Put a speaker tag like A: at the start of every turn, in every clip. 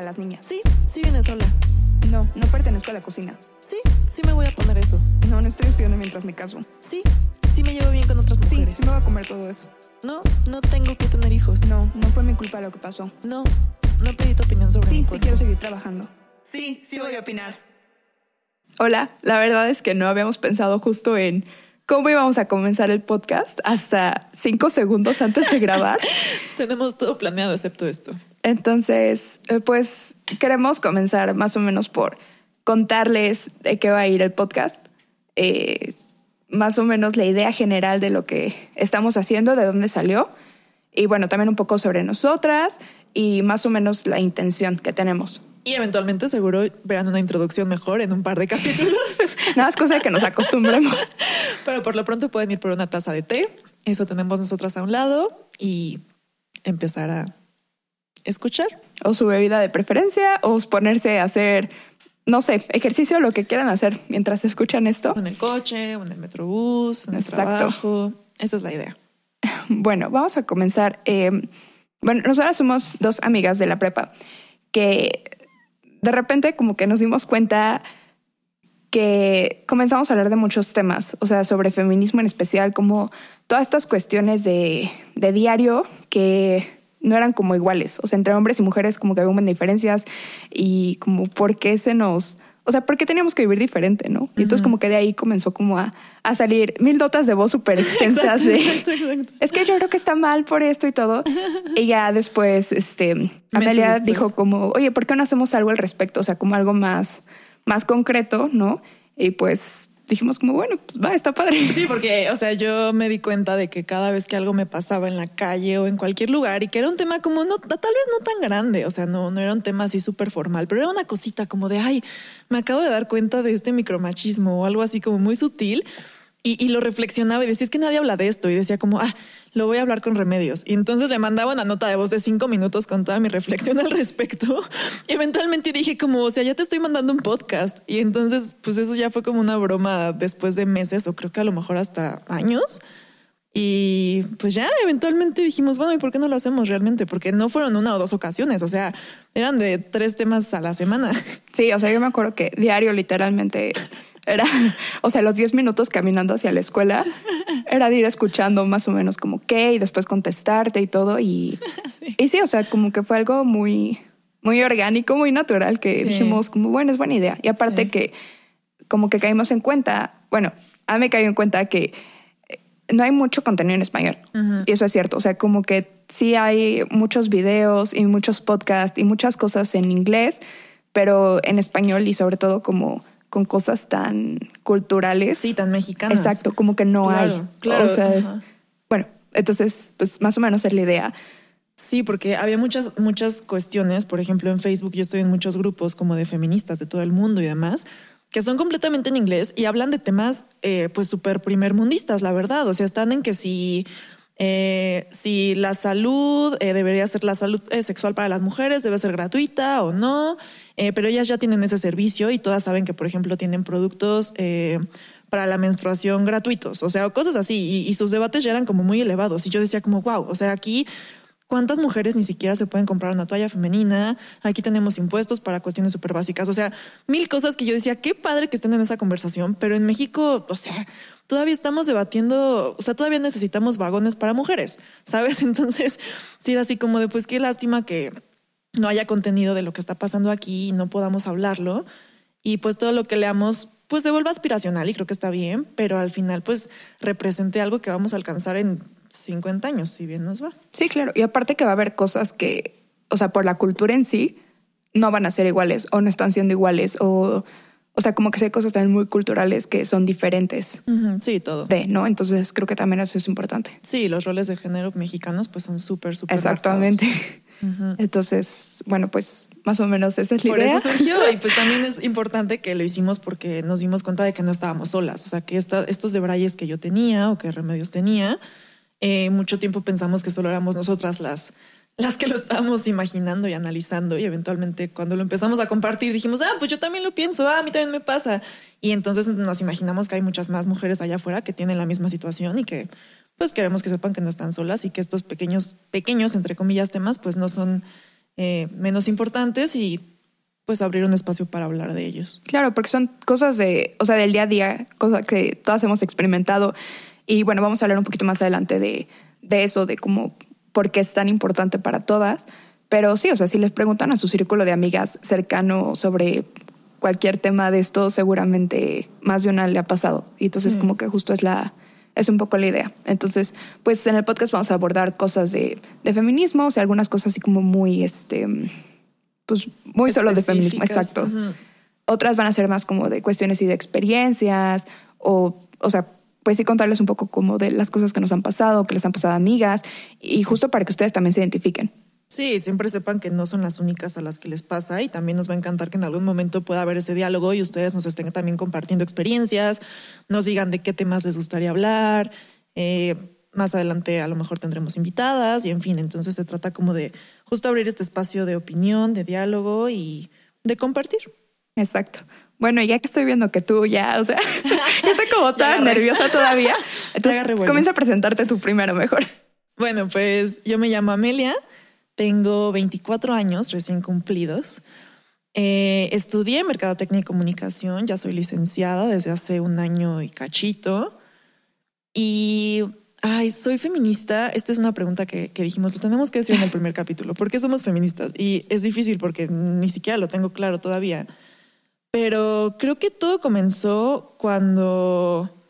A: las niñas.
B: Sí, sí vienes sola.
A: No, no pertenezco a la cocina.
B: Sí, sí me voy a poner eso.
A: No, no estoy estudiando mientras me caso.
B: Sí, sí me llevo bien con otras
A: Sí,
B: mujeres.
A: sí me voy a comer todo eso.
B: No, no tengo que tener hijos.
A: No, no fue mi culpa lo que pasó.
B: No, no pedí tu opinión sobre
A: Sí, sí quiero seguir trabajando.
B: Sí, sí voy a opinar.
A: Hola, la verdad es que no habíamos pensado justo en cómo íbamos a comenzar el podcast hasta cinco segundos antes de grabar.
B: Tenemos todo planeado excepto esto.
A: Entonces, eh, pues queremos comenzar más o menos por contarles de qué va a ir el podcast, eh, más o menos la idea general de lo que estamos haciendo, de dónde salió, y bueno, también un poco sobre nosotras y más o menos la intención que tenemos.
B: Y eventualmente seguro verán una introducción mejor en un par de capítulos.
A: Nada más cosa de que nos acostumbremos.
B: Pero por lo pronto pueden ir por una taza de té. Eso tenemos nosotras a un lado y empezar a escuchar.
A: O su bebida de preferencia, o ponerse a hacer, no sé, ejercicio, lo que quieran hacer mientras escuchan esto.
B: En el coche, o en el metrobús, en el trabajo. Esa es la idea.
A: Bueno, vamos a comenzar. Eh, bueno, nosotras somos dos amigas de la prepa que de repente como que nos dimos cuenta que comenzamos a hablar de muchos temas, o sea, sobre feminismo en especial, como todas estas cuestiones de, de diario que no eran como iguales, o sea, entre hombres y mujeres como que había un montón de diferencias y como por qué se nos, o sea, por qué teníamos que vivir diferente, ¿no? Y entonces como que de ahí comenzó como a, a salir mil notas de voz súper extensas de...
B: Exacto, exacto.
A: Es que yo creo que está mal por esto y todo. Y ya después, este, Amelia
B: después.
A: dijo como, oye, ¿por qué no hacemos algo al respecto? O sea, como algo más, más concreto, ¿no? Y pues dijimos como, bueno, pues va, está padre.
B: Sí, porque, o sea, yo me di cuenta de que cada vez que algo me pasaba en la calle o en cualquier lugar y que era un tema como no, tal vez no tan grande, o sea, no, no era un tema así súper formal, pero era una cosita como de, ay, me acabo de dar cuenta de este micromachismo o algo así como muy sutil. Y, y lo reflexionaba y decía, es que nadie habla de esto. Y decía como, ah, lo voy a hablar con remedios. Y entonces le mandaba una nota de voz de cinco minutos con toda mi reflexión al respecto. Y eventualmente dije como, o sea, ya te estoy mandando un podcast. Y entonces, pues eso ya fue como una broma después de meses o creo que a lo mejor hasta años. Y pues ya eventualmente dijimos, bueno, ¿y por qué no lo hacemos realmente? Porque no fueron una o dos ocasiones, o sea, eran de tres temas a la semana.
A: Sí, o sea, yo me acuerdo que diario literalmente era, o sea, los 10 minutos caminando hacia la escuela era de ir escuchando más o menos como qué y después contestarte y todo. Y sí, y sí o sea, como que fue algo muy, muy orgánico, muy natural que
B: Sí.
A: dijimos como, bueno, es buena idea. Y aparte
B: Sí.
A: que como que caímos en cuenta, bueno, a mí me cayó en cuenta que eh, no hay mucho contenido en español. Y eso es cierto. O sea, como que sí hay muchos videos y muchos podcasts y muchas cosas en inglés, pero en español y sobre todo como con cosas tan culturales.
B: Sí, tan mexicanas.
A: Exacto, como que no
B: Claro,
A: hay.
B: claro,
A: O sea,
B: ajá.
A: bueno, entonces, pues más o menos es la idea.
B: Sí, porque había muchas, muchas cuestiones, por ejemplo, en Facebook yo estoy en muchos grupos como de feministas de todo el mundo y demás, que son completamente en inglés y hablan de temas eh, pues súper primermundistas, la verdad. O sea, están en que si, eh, si la salud eh, debería ser la salud eh, sexual para las mujeres, debe ser gratuita o no, eh, pero ellas ya tienen ese servicio y todas saben que, por ejemplo, tienen productos... eh, para la menstruación gratuitos, o sea, cosas así, y, sus debates ya eran como muy elevados, y yo decía como, wow, o sea, aquí ¿Cuántas mujeres ni siquiera se pueden comprar una toalla femenina? Aquí tenemos impuestos para cuestiones súper básicas. O sea, mil cosas que yo decía, qué padre que estén en esa conversación, pero en México, o sea, todavía estamos debatiendo, o sea, todavía necesitamos vagones para mujeres, ¿sabes? Entonces, sí era así como de, pues qué lástima que no haya contenido de lo que está pasando aquí y no podamos hablarlo. Y pues todo lo que leamos, pues se vuelva aspiracional y creo que está bien, pero al final, pues represente algo que vamos a alcanzar en 50 años, si bien nos va.
A: Sí, claro. Y aparte que va a haber cosas que, o sea, por la cultura en sí, no van a ser iguales o no están siendo iguales o, o sea, como que hay cosas también muy culturales que son diferentes
B: Sí, todo.
A: de, ¿no? Entonces creo que también eso es importante.
B: Sí, los roles de género mexicanos pues son súper, súper
A: Exactamente.
B: marcados.
A: Entonces, bueno, pues más o menos esa es la
B: Por
A: idea.
B: eso surgió y pues también es importante que lo hicimos porque nos dimos cuenta de que no estábamos solas, o sea, que esta- estos debrayes que yo tenía o que remedios tenía, eh, mucho tiempo pensamos que solo éramos nosotras las, las que lo estábamos imaginando y analizando y eventualmente cuando lo empezamos a compartir dijimos, ah, pues yo también lo pienso, ah, a mí también me pasa. Y entonces nos imaginamos que hay muchas más mujeres allá afuera que tienen la misma situación y que pues queremos que sepan que no están solas y que estos pequeños, pequeños, entre comillas, temas pues no son eh, menos importantes y pues abrir un espacio para hablar de ellos.
A: Claro, porque son cosas de, o sea, del día a día, cosas que todas hemos experimentado. Y bueno, vamos a hablar un poquito más adelante de, de eso, de cómo, por qué es tan importante para todas. Pero sí, o sea, si les preguntan a su círculo de amigas cercano sobre cualquier tema de esto, seguramente más de una le ha pasado. Y entonces, como que justo es la, es un poco la idea. Entonces, pues en el podcast vamos a abordar cosas de, de feminismo, o sea, algunas cosas así como muy, este, pues muy solo de feminismo, exacto. Otras van a ser más como de cuestiones y de experiencias, o, o sea, pues sí contarles un poco como de las cosas que nos han pasado, que les han pasado a amigas, y justo para que ustedes también se identifiquen.
B: Sí, siempre sepan que no son las únicas a las que les pasa y también nos va a encantar que en algún momento pueda haber ese diálogo y ustedes nos estén también compartiendo experiencias, nos digan de qué temas les gustaría hablar. Eh, más adelante a lo mejor tendremos invitadas y en fin, entonces se trata como de justo abrir este espacio de opinión, de diálogo y de compartir.
A: Exacto. Bueno, ya que estoy viendo que tú ya, o sea, ya estoy como tan nerviosa todavía. Entonces, comienza a presentarte tú primero mejor.
B: Bueno, pues yo me llamo Amelia, tengo 24 años recién cumplidos. Eh, estudié Mercadotecnia y Comunicación, ya soy licenciada desde hace un año y cachito. Y, ay, soy feminista. Esta es una pregunta que, que dijimos, lo tenemos que decir en el primer capítulo. ¿Por qué somos feministas? Y es difícil porque ni siquiera lo tengo claro todavía. Pero creo que todo comenzó cuando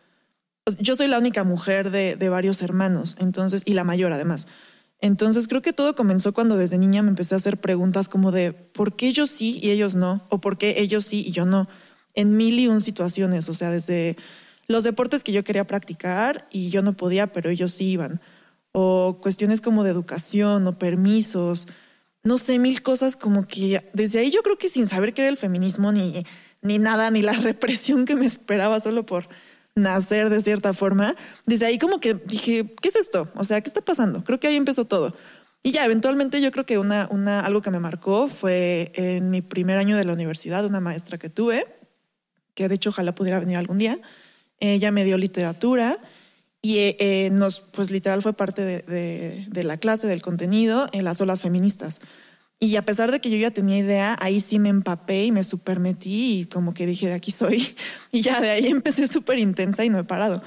B: yo soy la única mujer de, de varios hermanos, entonces, y la mayor además. Entonces creo que todo comenzó cuando desde niña me empecé a hacer preguntas como de ¿por qué yo sí y ellos no? ¿O por qué ellos sí y yo no? En mil y un situaciones, o sea, desde los deportes que yo quería practicar y yo no podía, pero ellos sí iban. O cuestiones como de educación o permisos, no sé, mil cosas como que desde ahí yo creo que sin saber qué era el feminismo ni, ni nada, ni la represión que me esperaba solo por nacer de cierta forma, desde ahí como que dije, ¿qué es esto? O sea, ¿qué está pasando? Creo que ahí empezó todo. Y ya, eventualmente yo creo que una, una, algo que me marcó fue en mi primer año de la universidad, una maestra que tuve, que de hecho ojalá pudiera venir algún día. Ella me dio literatura y eh, nos, pues literal fue parte de, de, la clase, del contenido, en las olas feministas. Y a pesar de que yo ya tenía idea, ahí sí me empapé y me supermetí y como que dije, de aquí soy. Y ya de ahí empecé súper intensa y no he parado.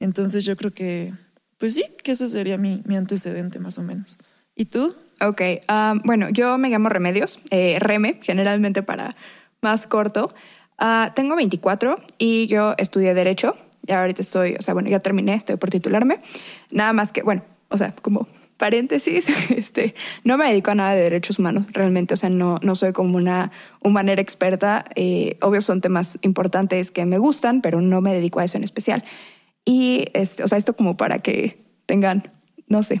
B: Entonces yo creo que, pues sí, que ese sería mi, mi antecedente más o menos. ¿Y tú?
A: Ok, um, bueno, yo me llamo Remedios, eh, Reme, generalmente para más corto. Uh, tengo 24 y yo estudié Derecho. Y ahorita estoy, o sea, bueno, ya terminé, estoy por titularme. Nada más que, bueno, o sea, como paréntesis, este, no me dedico a nada de derechos humanos, realmente, o sea, no, no soy como una humanera experta. Eh, obvio, son temas importantes que me gustan, pero no me dedico a eso en especial. Y, este, o sea, esto como para que tengan, no sé.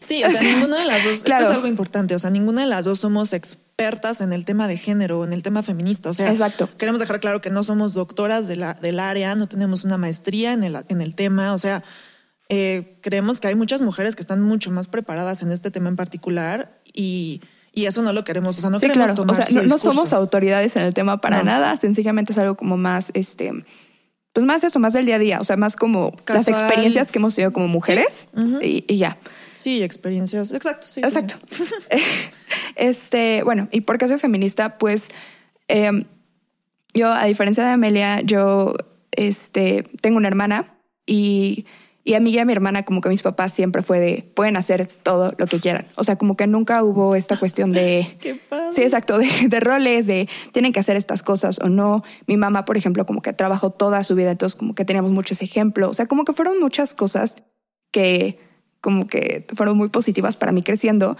B: Sí, o sea, ninguna de las dos, claro. esto es algo importante, o sea, ninguna de las dos somos expertas en el tema de género, en el tema feminista, o sea,
A: Exacto.
B: queremos dejar claro que no somos doctoras de la, del área, no tenemos una maestría en el, en el tema, o sea, eh, creemos que hay muchas mujeres que están mucho más preparadas en este tema en particular y, y eso no lo queremos. O sea, no
A: sí,
B: queremos
A: claro. tomar o sea, no, no, somos autoridades en el tema para no. nada. Sencillamente es algo como más, este, pues más eso, más del día a día. O sea, más como Casual. las experiencias que hemos tenido como mujeres sí. uh -huh. y, y, ya.
B: Sí, experiencias. Exacto. Sí,
A: Exacto. Sí. este, bueno, y por qué soy feminista, pues eh, yo, a diferencia de Amelia, yo este, tengo una hermana y y a mí y a mi hermana, como que mis papás siempre fue de, pueden hacer todo lo que quieran. O sea, como que nunca hubo esta cuestión de...
B: Qué padre.
A: Sí, exacto, de, de, roles, de tienen que hacer estas cosas o no. Mi mamá, por ejemplo, como que trabajó toda su vida, entonces como que teníamos muchos ejemplos. O sea, como que fueron muchas cosas que como que fueron muy positivas para mí creciendo.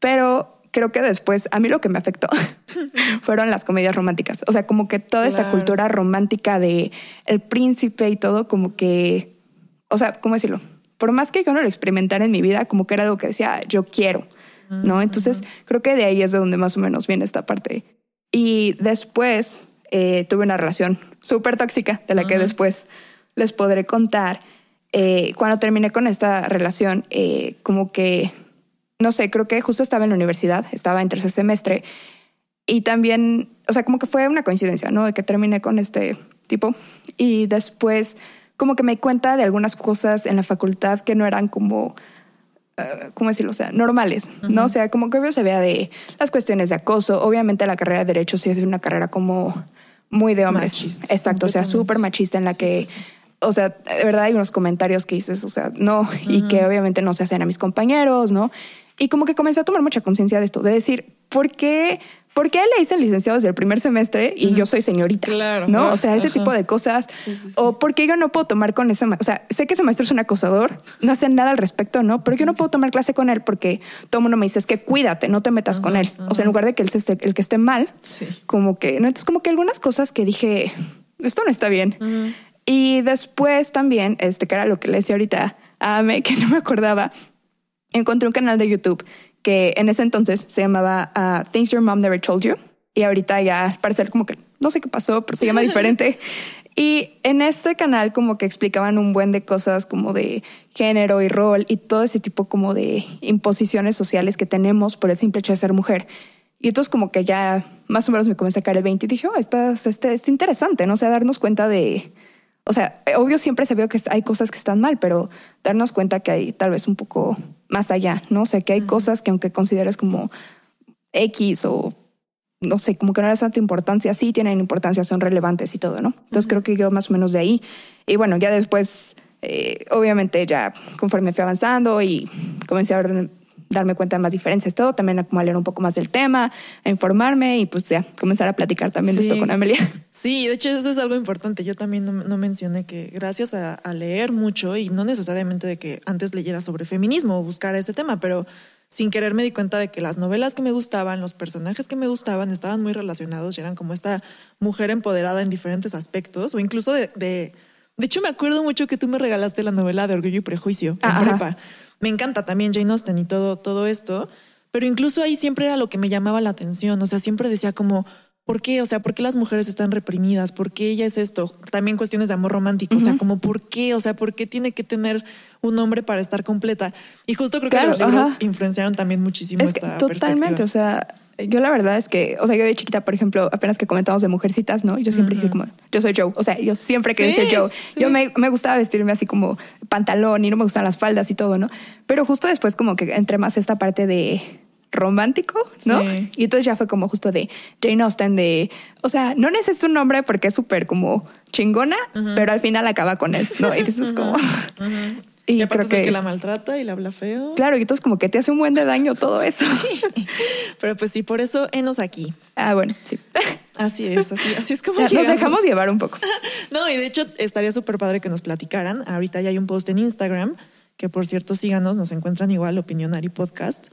A: Pero creo que después a mí lo que me afectó fueron las comedias románticas. O sea, como que toda claro. esta cultura romántica de el príncipe y todo, como que o sea, ¿cómo decirlo? Por más que yo no lo experimentara en mi vida, como que era algo que decía, yo quiero, ¿no? Entonces, creo que de ahí es de donde más o menos viene esta parte. Y después eh, tuve una relación súper tóxica, de la que después les podré contar. Eh, cuando terminé con esta relación, eh, como que, no sé, creo que justo estaba en la universidad, estaba en tercer semestre, y también, o sea, como que fue una coincidencia, ¿no? De que terminé con este tipo, y después como que me di cuenta de algunas cosas en la facultad que no eran como, eh, ¿cómo decirlo? O sea, normales, ¿no? O sea, como que obvio se vea de las cuestiones de acoso. Obviamente la carrera de Derecho sí es una carrera como muy de hombres.
B: Machista,
A: Exacto, o sea, súper machista en la que, o sea, de verdad hay unos comentarios que dices, o sea, no, y que obviamente no se hacen a mis compañeros, ¿no? Y como que comencé a tomar mucha conciencia de esto, de decir, ¿por qué? ¿Por qué le dicen licenciado desde el primer semestre y yo soy señorita?
B: Claro,
A: ¿No? O sea, ese tipo de cosas.
B: Sí, sí, sí.
A: O por qué yo no puedo tomar con ese ma- O sea, sé que ese maestro es un acosador, no hace nada al respecto, ¿no? Pero yo no puedo tomar clase con él porque todo el mundo me dice es que cuídate, no te metas con él. O sea, en lugar de que él se esté, el que esté mal, como que, ¿no? Entonces, como que algunas cosas que dije, esto no está bien. Y después también, este, que era lo que le decía ahorita a Ame, que no me acordaba, encontré un canal de YouTube que en ese entonces se llamaba ah, Things Your Mom Never Told You. Y ahorita ya, al parecer, como que no sé qué pasó, pero se llama diferente. Y en este canal como que explicaban un buen de cosas como de género y rol y todo ese tipo como de imposiciones sociales que tenemos por el simple hecho de ser mujer. Y entonces como que ya más o menos me comencé a sacar el 20 y dije, oh, está, está, está interesante, ¿no? O sea, darnos cuenta de... O sea, obvio siempre se veo que hay cosas que están mal, pero darnos cuenta que hay tal vez un poco más allá, ¿no? O sea, que hay cosas que aunque consideres como X o no sé, como que no les tanta importancia, sí tienen importancia, son relevantes y todo, ¿no? Entonces creo que yo más o menos de ahí. Y bueno, ya después, eh, obviamente ya conforme fui avanzando y comencé a ver- darme cuenta de más diferencias, todo, también a como a leer un poco más del tema, a informarme y pues ya comenzar a platicar también de esto con Amelia.
B: Sí, de hecho eso es algo importante. Yo también no, no mencioné que gracias a, a leer mucho y no necesariamente de que antes leyera sobre feminismo o buscara ese tema, pero sin querer me di cuenta de que las novelas que me gustaban, los personajes que me gustaban estaban muy relacionados y eran como esta mujer empoderada en diferentes aspectos o incluso de... de de hecho, me acuerdo mucho que tú me regalaste la novela de Orgullo y Prejuicio en
A: Ajá.
B: prepa. Me encanta también Jane Austen y todo, todo esto, pero incluso ahí siempre era lo que me llamaba la atención. O sea, siempre decía como, ¿por qué? O sea, ¿por qué las mujeres están reprimidas? ¿Por qué ella es esto? También cuestiones de amor romántico. O sea, como, ¿por qué? O sea, ¿por qué tiene que tener un hombre para estar completa? Y justo creo
A: Claro,
B: que los libros
A: ajá.
B: influenciaron también muchísimo
A: Es que
B: esta
A: totalmente,
B: perspectiva.
A: o sea, yo la verdad es que, o sea, yo de chiquita, por ejemplo, apenas que comentamos de mujercitas, ¿no? Yo siempre dije como, yo soy Joe, o sea, yo siempre quería
B: Sí,
A: ser Joe.
B: sí.
A: Yo me, me gustaba vestirme así como pantalón y no me gustaban las faldas y todo, ¿no? Pero justo después como que entré más esta parte de romántico, ¿no?
B: Sí.
A: Y entonces ya fue como justo de Jane Austen, de, o sea, no necesito un nombre porque es súper como chingona, pero al final acaba con él, ¿no? Y entonces como...
B: Y,
A: Y
B: aparte
A: creo que,
B: que la maltrata y la habla feo.
A: claro, y entonces como que te hace un buen de daño todo eso.
B: Pero pues sí, por eso enos aquí.
A: Ah, bueno, sí.
B: Así es, así, así es como
A: Ya, Nos dejamos llevar un poco.
B: No, y de hecho estaría súper padre que nos platicaran. Ahorita ya hay un post en Instagram, que por cierto síganos, nos encuentran igual, Opinionary Podcast.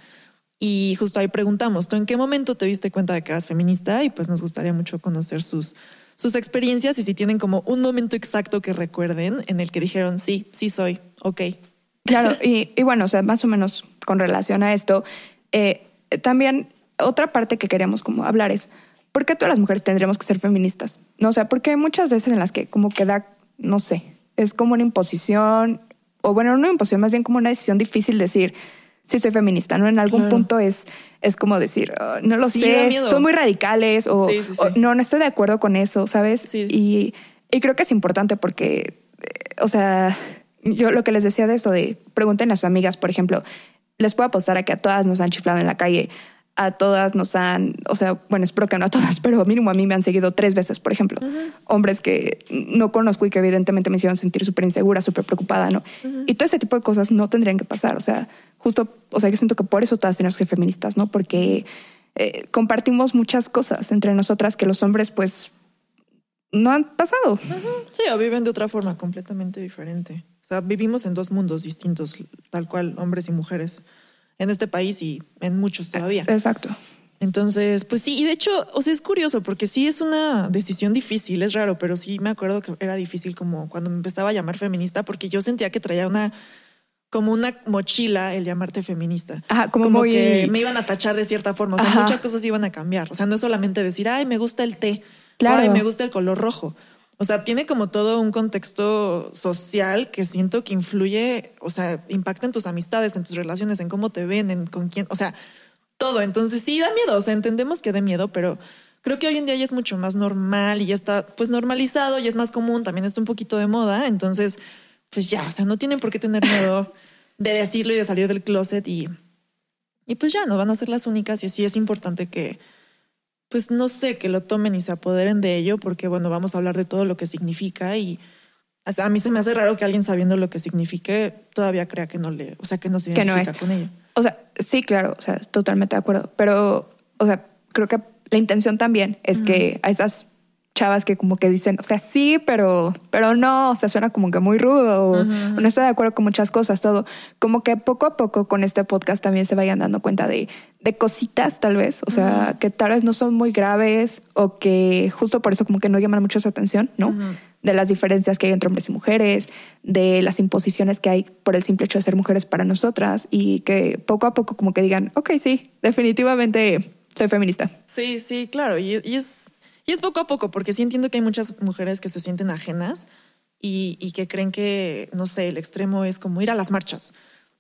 B: Y justo ahí preguntamos, ¿tú en qué momento te diste cuenta de que eras feminista? Y pues nos gustaría mucho conocer sus, sus experiencias y si tienen como un momento exacto que recuerden en el que dijeron, sí, sí soy, ok.
A: Claro, y, y bueno, o sea, más o menos con relación a esto, eh, también otra parte que queríamos como hablar es, ¿por qué todas las mujeres tendríamos que ser feministas? No, o sea, porque hay muchas veces en las que como que da, no sé, es como una imposición, o bueno, no una imposición, más bien como una decisión difícil decir, sí soy feminista, ¿no? En algún
B: Claro.
A: punto es, es como decir, "Ah, no lo
B: Sí,
A: sé, son muy radicales, o,
B: Sí, sí,
A: o
B: sí.
A: no, no estoy de acuerdo con eso, ¿sabes?
B: Sí.
A: Y, y creo que es importante porque, eh, o sea, yo lo que les decía de esto, de pregunten a sus amigas, por ejemplo, les puedo apostar a que a todas nos han chiflado en la calle, a todas nos han, o sea, bueno, espero que no a todas, pero mínimo a mí me han seguido tres veces, por ejemplo, hombres que no conozco y que evidentemente me hicieron sentir súper insegura, súper preocupada, ¿no? Y todo ese tipo de cosas no tendrían que pasar, o sea, justo, o sea, yo siento que por eso todas tenemos que ser feministas, ¿no? Porque eh, compartimos muchas cosas entre nosotras que los hombres, pues, no han pasado.
B: Sí, o viven de otra forma completamente diferente. O sea, vivimos en dos mundos distintos, tal cual, hombres y mujeres, en este país y en muchos todavía.
A: Exacto.
B: Entonces, pues sí, y de hecho, o sea, es curioso porque sí es una decisión difícil, es raro, pero sí me acuerdo que era difícil como cuando me empezaba a llamar feminista porque yo sentía que traía una como una mochila el llamarte feminista.
A: Ajá, como muy-
B: que me iban a tachar de cierta forma, o sea,
A: Ajá.
B: muchas cosas iban a cambiar, o sea, no es solamente decir, "Ay, me gusta el té",
A: Claro.
B: "Ay, me gusta el color rojo." O sea, tiene como todo un contexto social que siento que influye, o sea, impacta en tus amistades, en tus relaciones, en cómo te ven, en con quién, o sea, todo. Entonces sí da miedo, o sea, entendemos que da miedo, pero creo que hoy en día ya es mucho más normal y ya está pues normalizado y es más común, también está un poquito de moda, entonces pues ya, o sea, no tienen por qué tener miedo. de decirlo y de salir del closet y, y pues ya no van a ser las únicas y así es importante que, pues no sé, que lo tomen y se apoderen de ello porque bueno, vamos a hablar de todo lo que significa y hasta a mí se me hace raro que alguien sabiendo lo que signifique todavía crea que no le, o sea, que no se identifica
A: no es.
B: con ello.
A: O sea, sí, claro, o sea, totalmente de acuerdo, pero, o sea, creo que la intención también es que a esas chavas que como que dicen, o sea, sí, pero, pero no, o sea, suena como que muy rudo, o, no estoy de acuerdo con muchas cosas, todo. Como que poco a poco con este podcast también se vayan dando cuenta de, de cositas, tal vez, o sea, que tal vez no son muy graves o que justo por eso como que no llaman mucho su atención, ¿no? De las diferencias que hay entre hombres y mujeres, de las imposiciones que hay por el simple hecho de ser mujeres para nosotras y que poco a poco como que digan, ok, sí, definitivamente soy feminista.
B: Sí, sí, claro. Y, y es, y es poco a poco, porque sí entiendo que hay muchas mujeres que se sienten ajenas y, y, que creen que, no sé, el extremo es como ir a las marchas.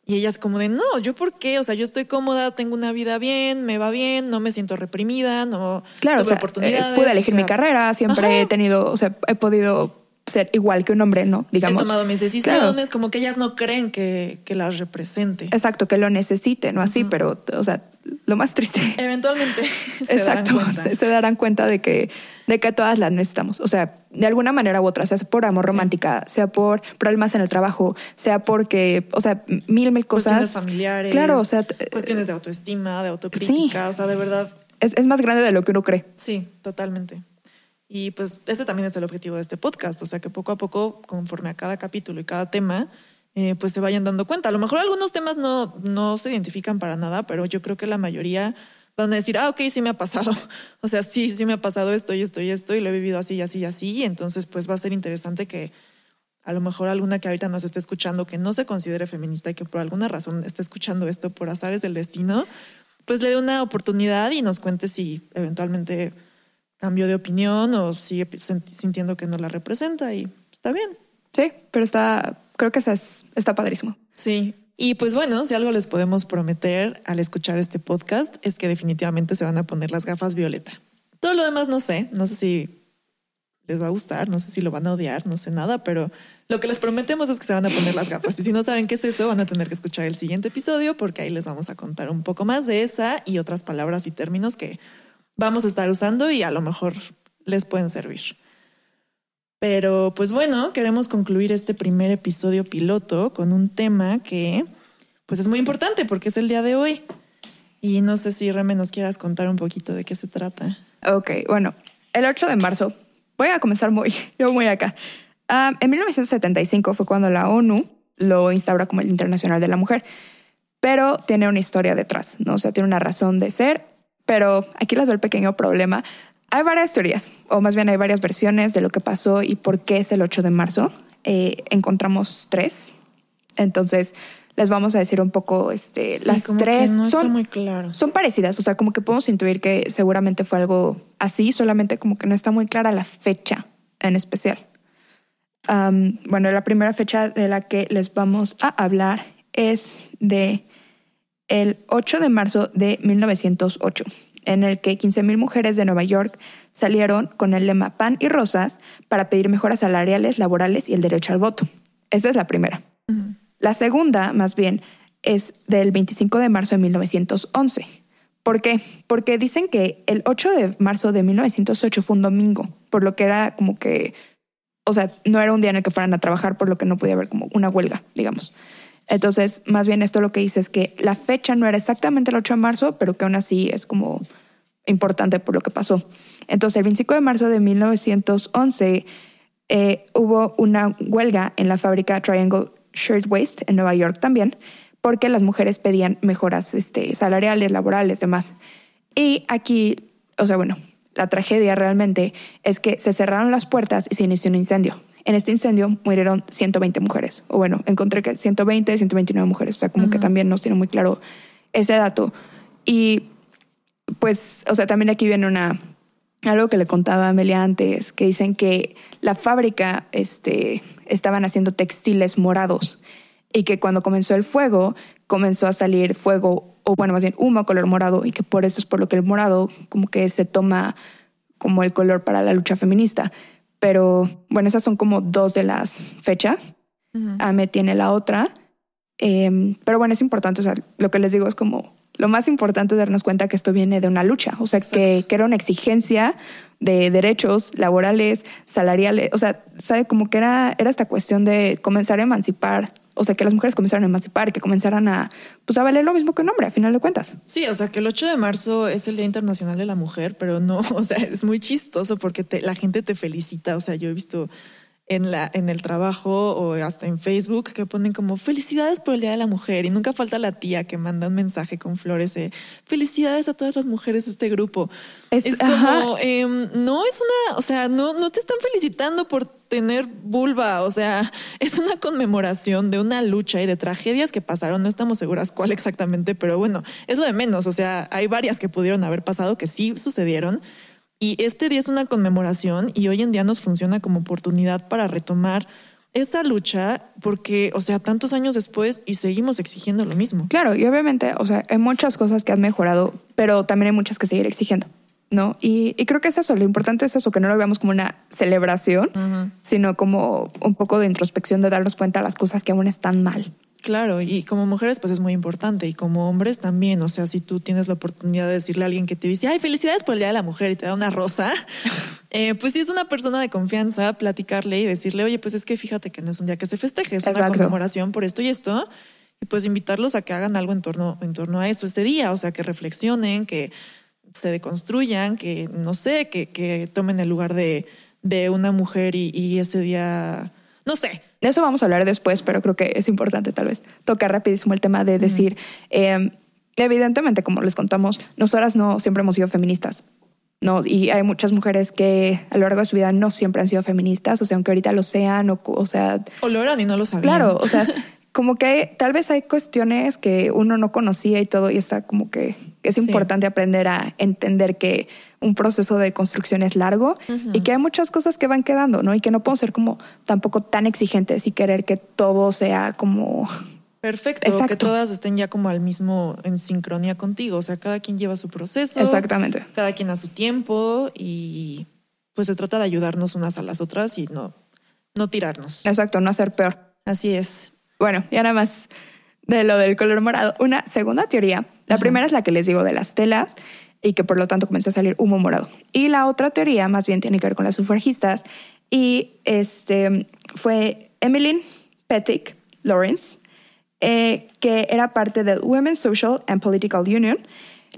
B: Y ellas como de, no, ¿yo por qué? O sea, yo estoy cómoda, tengo una vida bien, me va bien, no me siento reprimida, no
A: claro,
B: tuve
A: o sea,
B: oportunidades.
A: eh, pude elegir
B: o sea,
A: mi carrera, siempre
B: Ajá.
A: he tenido, o sea, he podido ser igual que un hombre, ¿no? Digamos.
B: He tomado mis decisiones, como que ellas no creen que, que las represente.
A: Exacto, que lo necesite, no así, pero, o sea, lo más triste.
B: Eventualmente se
A: Exacto,
B: darán
A: se, se darán cuenta de que, de que todas las necesitamos. O sea, de alguna manera u otra, sea por amor romántica, sea por problemas en el trabajo, sea porque, o sea, mil, mil cosas.
B: Cuestiones familiares.
A: Claro, o sea,
B: Cuestiones de autoestima, de autocrítica, o sea, de verdad,
A: es, es más grande de lo que uno cree.
B: sí, totalmente. Y pues este también es el objetivo de este podcast, o sea, que poco a poco, conforme a cada capítulo y cada tema, eh, pues se vayan dando cuenta. A lo mejor algunos temas no, no se identifican para nada, pero yo creo que la mayoría van a decir, ah, ok, sí me ha pasado. O sea, sí, sí me ha pasado esto y esto y esto y lo he vivido así y así y así. Entonces, pues va a ser interesante que a lo mejor alguna que ahorita nos esté escuchando que no se considere feminista y que por alguna razón esté escuchando esto por azares del destino, pues le dé una oportunidad y nos cuente si eventualmente cambió de opinión o sigue sintiendo que no la representa y está bien.
A: Sí, pero está, creo que esa es, está padrísimo.
B: Sí. Y pues bueno, si algo les podemos prometer al escuchar este podcast es que definitivamente se van a poner las gafas violeta. Todo lo demás no sé, no sé si les va a gustar, no sé si lo van a odiar, no sé nada, pero lo que les prometemos es que se van a poner las gafas. Y si no saben qué es eso, van a tener que escuchar el siguiente episodio porque ahí les vamos a contar un poco más de esa y otras palabras y términos que vamos a estar usando y a lo mejor les pueden servir. Pero pues bueno, queremos concluir este primer episodio piloto con un tema que pues es muy importante porque es el día de hoy. Y no sé si Reme nos quieras contar un poquito de qué se trata.
A: Ok, bueno, el 8 de marzo, voy a comenzar muy, yo muy acá. Ah, en 1975 fue cuando la ONU lo instaura como el Internacional de la Mujer, pero tiene una historia detrás, ¿no? O sea, tiene una razón de ser, pero aquí les doy el pequeño problema. Hay varias teorías, o más bien hay varias versiones de lo que pasó y por qué es el 8 de marzo. Eh, encontramos tres, entonces les vamos a decir un poco, este,
B: Sí,
A: las
B: como que
A: tres
B: no está
A: son
B: muy claro.
A: son parecidas, o sea, como que podemos intuir que seguramente fue algo así, solamente como que no está muy clara la fecha en especial. Am, bueno, la primera fecha de la que les vamos a hablar es de el 8 de marzo de 1908, en el que 15.000 mujeres de Nueva York salieron con el lema pan y rosas para pedir mejoras salariales, laborales y el derecho al voto. Esa es la primera. La segunda, más bien, es del 25 de marzo de 1911. ¿Por qué? Porque dicen que el 8 de marzo de 1908 fue un domingo, por lo que era como que, o sea, no era un día en el que fueran a trabajar, por lo que no podía haber como una huelga, digamos. Entonces, más bien esto lo que dice es que la fecha no era exactamente el 8 de marzo, pero que aún así es como importante por lo que pasó. Entonces, el 25 de marzo de 1911 eh, hubo una huelga en la fábrica Triangle Shirtwaist en Nueva York también, porque las mujeres pedían mejoras este, salariales, laborales, demás. Y aquí, o sea, bueno, la tragedia realmente es que se cerraron las puertas y se inició un incendio. En este incendio murieron 120 mujeres. O bueno, encontré que 120, 129 mujeres. O sea, como que también nos tiene muy claro ese dato. Y pues, o sea, también aquí viene una, algo que le contaba a Amelia antes, que dicen que la fábrica este, estaban haciendo textiles morados y que cuando comenzó el fuego, comenzó a salir fuego, o bueno, más bien humo color morado, y que por eso es por lo que el morado como que se toma como el color para la lucha feminista. Pero bueno, esas son como dos de las fechas. Ame tiene la otra, Em, pero bueno, es importante, o sea, lo que les digo es como lo más importante es darnos cuenta que esto viene de una lucha, o sea, que, que, era una exigencia de derechos laborales, salariales, o sea, sabe como que era, era esta cuestión de comenzar a emancipar o sea, que las mujeres comenzaran a emancipar, que comenzaran a, pues, a valer lo mismo que un hombre, a final de cuentas.
B: Sí, o sea, que el 8 de marzo es el Día Internacional de la Mujer, pero no, o sea, es muy chistoso porque la gente te felicita, o sea, yo he visto en, la, en el trabajo o hasta en Facebook que ponen como felicidades por el Día de la Mujer y nunca falta la tía que manda un mensaje con flores de felicidades a todas las mujeres de este grupo. Es, como, em, no es una, o sea, no, no te están felicitando por tener vulva, o sea, es una conmemoración de una lucha y de tragedias que pasaron, no estamos seguras cuál exactamente, pero bueno, es lo de menos, o sea, hay varias que pudieron haber pasado que sí sucedieron y este día es una conmemoración y hoy en día nos funciona como oportunidad para retomar esa lucha porque, o sea, tantos años después y seguimos exigiendo lo mismo.
A: Claro, y obviamente, o sea, hay muchas cosas que han mejorado, pero también hay muchas que seguir exigiendo, ¿no? Y, creo que es eso, lo importante es eso, que no lo veamos como una celebración, sino como un poco de introspección, de darnos cuenta de las cosas que aún están mal.
B: Claro, y como mujeres pues es muy importante y como hombres también, o sea, si tú tienes la oportunidad de decirle a alguien que te dice, ay, felicidades por el Día de la Mujer y te da una rosa, eh, pues si es una persona de confianza, platicarle y decirle, oye, pues es que fíjate que no es un día que se festeje, es una conmemoración por esto y esto, y pues invitarlos a que hagan algo en torno, en torno a eso ese día, o sea, que reflexionen, que se deconstruyan, que no sé, que, que tomen el lugar de, de una mujer y, y ese día, no sé,
A: de eso vamos a hablar después, pero creo que es importante tal vez tocar rapidísimo el tema de decir, eh, evidentemente, como les contamos, nosotras no siempre hemos sido feministas. No, y hay muchas mujeres que a lo largo de su vida no siempre han sido feministas, o sea, aunque ahorita lo sean, o, o sea...
B: O lo eran y no lo sabían.
A: Claro, o sea, como que tal vez hay cuestiones que uno no conocía y todo, y está como que es importante aprender a entender que un proceso de construcción es largo y que hay muchas cosas que van quedando, ¿no? Y que no podemos ser como tampoco tan exigentes y querer que todo sea como...
B: Perfecto, que todas estén ya como al mismo, en sincronía contigo, o sea, cada quien lleva su proceso.
A: Exactamente.
B: Cada quien a su tiempo y pues se trata de ayudarnos unas a las otras y no, no tirarnos.
A: Exacto, no hacer peor.
B: Así es.
A: Bueno, y ahora más de lo del color morado. Una segunda teoría. La primera es la que les digo de las telas y que por lo tanto comenzó a salir humo morado. Y la otra teoría más bien tiene que ver con las sufragistas y este fue Emmeline Pettick Lawrence, eh, que era parte del Women's Social and Political Union,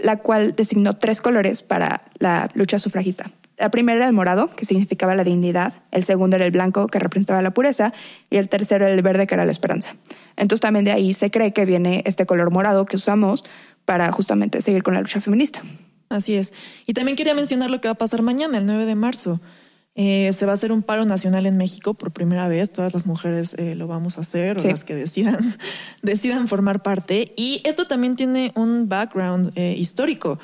A: la cual designó tres colores para la lucha sufragista. La primera era el morado, que significaba la dignidad, el segundo era el blanco, que representaba la pureza, y el tercero era el verde, que era la esperanza. Entonces también de ahí se cree que viene este color morado que usamos para justamente seguir con la lucha feminista.
B: Así es. Y también quería mencionar lo que va a pasar mañana, el 9 de marzo. Eh, se va a hacer un paro nacional en México por primera vez. Todas las mujeres eh, lo vamos a hacer, o las que decidan, decidan formar parte. Y esto también tiene un background eh, histórico.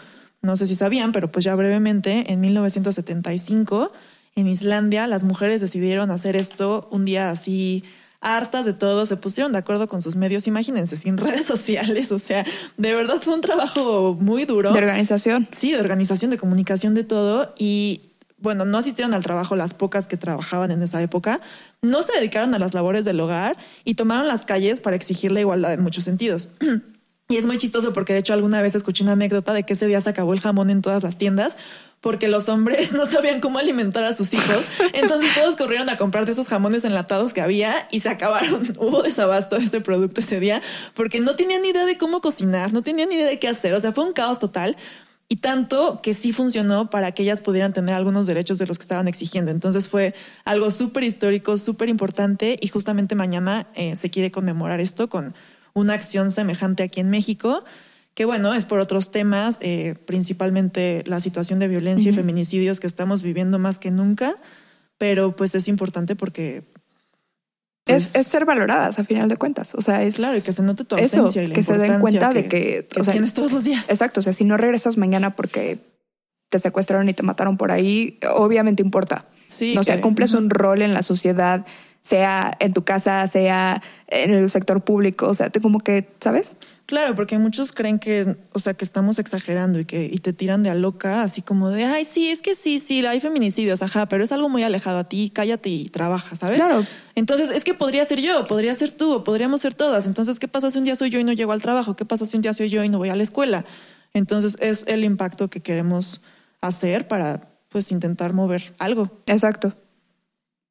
B: No sé si sabían, pero pues ya brevemente, en 1975, en Islandia, las mujeres decidieron hacer esto un día así hartas de todo, se pusieron de acuerdo con sus medios, imagínense, sin redes sociales, o sea, de verdad fue un trabajo muy duro.
A: De organización.
B: Sí, de organización, de comunicación, de todo. Y bueno, no asistieron al trabajo las pocas que trabajaban en esa época, no se dedicaron a las labores del hogar y tomaron las calles para exigir la igualdad en muchos sentidos. Y es muy chistoso porque de hecho alguna vez escuché una anécdota de que ese día se acabó el jamón en todas las tiendas porque los hombres no sabían cómo alimentar a sus hijos. Entonces todos corrieron a comprar de esos jamones enlatados que había y se acabaron. Hubo desabasto de ese producto ese día porque no tenían ni idea de cómo cocinar, no tenían ni idea de qué hacer. O sea, fue un caos total. Y tanto que sí funcionó para que ellas pudieran tener algunos derechos de los que estaban exigiendo. Entonces fue algo súper histórico, súper importante y justamente mañana eh, se quiere conmemorar esto con una acción semejante aquí en México que bueno, es por otros temas, eh, principalmente la situación de violencia y feminicidios que estamos viviendo más que nunca, pero pues es importante porque...
A: es, pues, ser valoradas a final de cuentas. O sea, es
B: claro, y que se note tu ausencia y la
A: que se den cuenta de que,
B: o sea, tienes todos los días.
A: Exacto. O sea, si no regresas mañana porque te secuestraron y te mataron por ahí, obviamente importa. Sí. O sea, cumples un rol en la sociedad, sea en tu casa, sea en el sector público. O sea, te como que, ¿sabes?
B: Claro, porque muchos creen que, o sea, que estamos exagerando y que y te tiran de a loca, así como de, ay, sí, es que sí, sí, hay feminicidios, ajá, pero es algo muy alejado a ti, cállate y trabaja, ¿sabes?
A: Claro.
B: Entonces, es que podría ser yo, podría ser tú, o podríamos ser todas. Entonces, ¿qué pasa si un día soy yo y no llego al trabajo? ¿Qué pasa si un día soy yo y no voy a la escuela? Entonces, es el impacto que queremos hacer para, pues, intentar mover algo.
A: Exacto.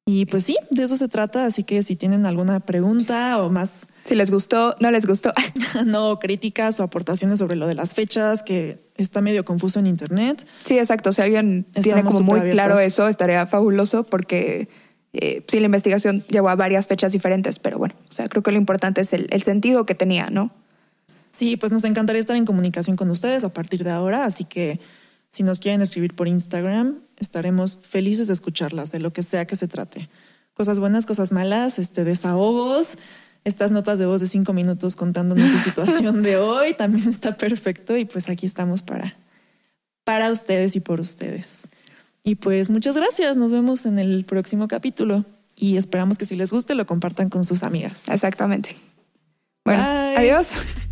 B: Y pues sí, de eso se trata, así que si tienen alguna pregunta o más
A: Si les gustó, no les gustó.
B: no críticas o aportaciones sobre lo de las fechas, que está medio confuso en internet.
A: Sí, exacto. Si alguien tiene
B: Estamos
A: como muy claro eso, estaría fabuloso porque eh, sí, la investigación llevó a varias fechas diferentes, pero bueno, o sea, creo que lo importante es el, el sentido que tenía, ¿no?
B: Sí, pues nos encantaría estar en comunicación con ustedes a partir de ahora, así que si nos quieren escribir por Instagram, estaremos felices de escucharlas, de lo que sea que se trate. Cosas buenas, cosas malas, este, desahogos, estas notas de voz de cinco minutos contándonos su situación de hoy, también está perfecto y pues aquí estamos para, para ustedes y por ustedes. Y pues muchas gracias, nos vemos en el próximo capítulo y esperamos que si les guste lo compartan con sus amigas.
A: Exactamente. Bueno,
B: Bye.
A: adiós.